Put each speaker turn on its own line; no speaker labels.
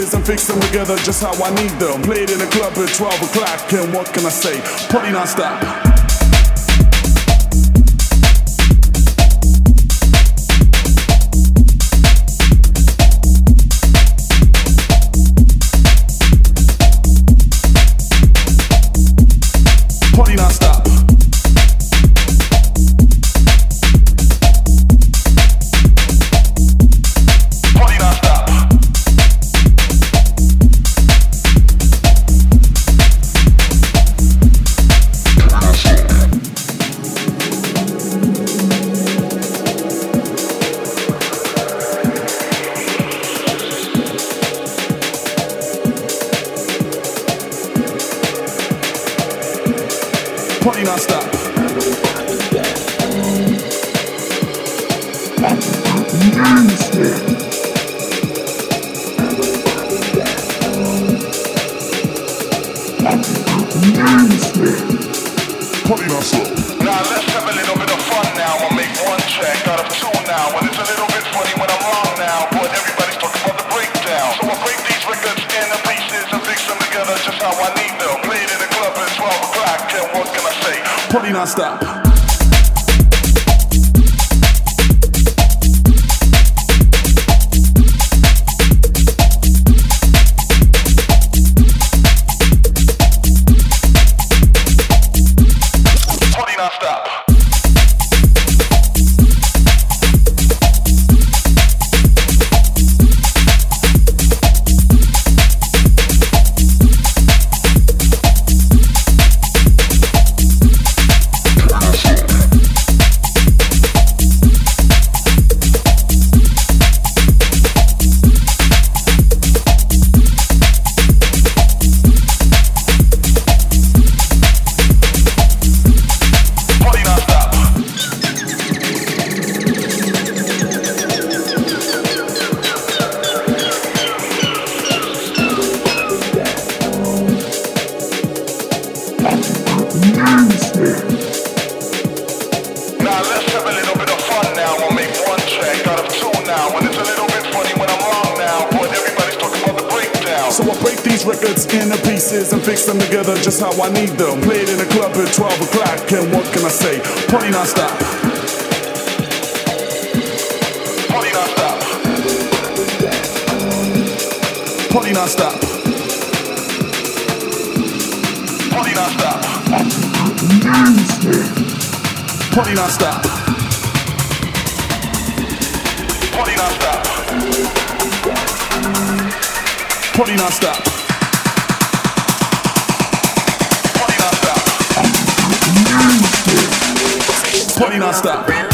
pieces and fix them together just how I need them. Played in a club at 12 o'clock. And what can I say? Party non-stop. records into pieces and fix them together just how I need them. Played in a club at 12 o'clock, and what can I say? Party not stop.
Party not stop.
Party not stop.
Party not stop.
Party not stop.
Party not stop.
Party non stop. Party not stop.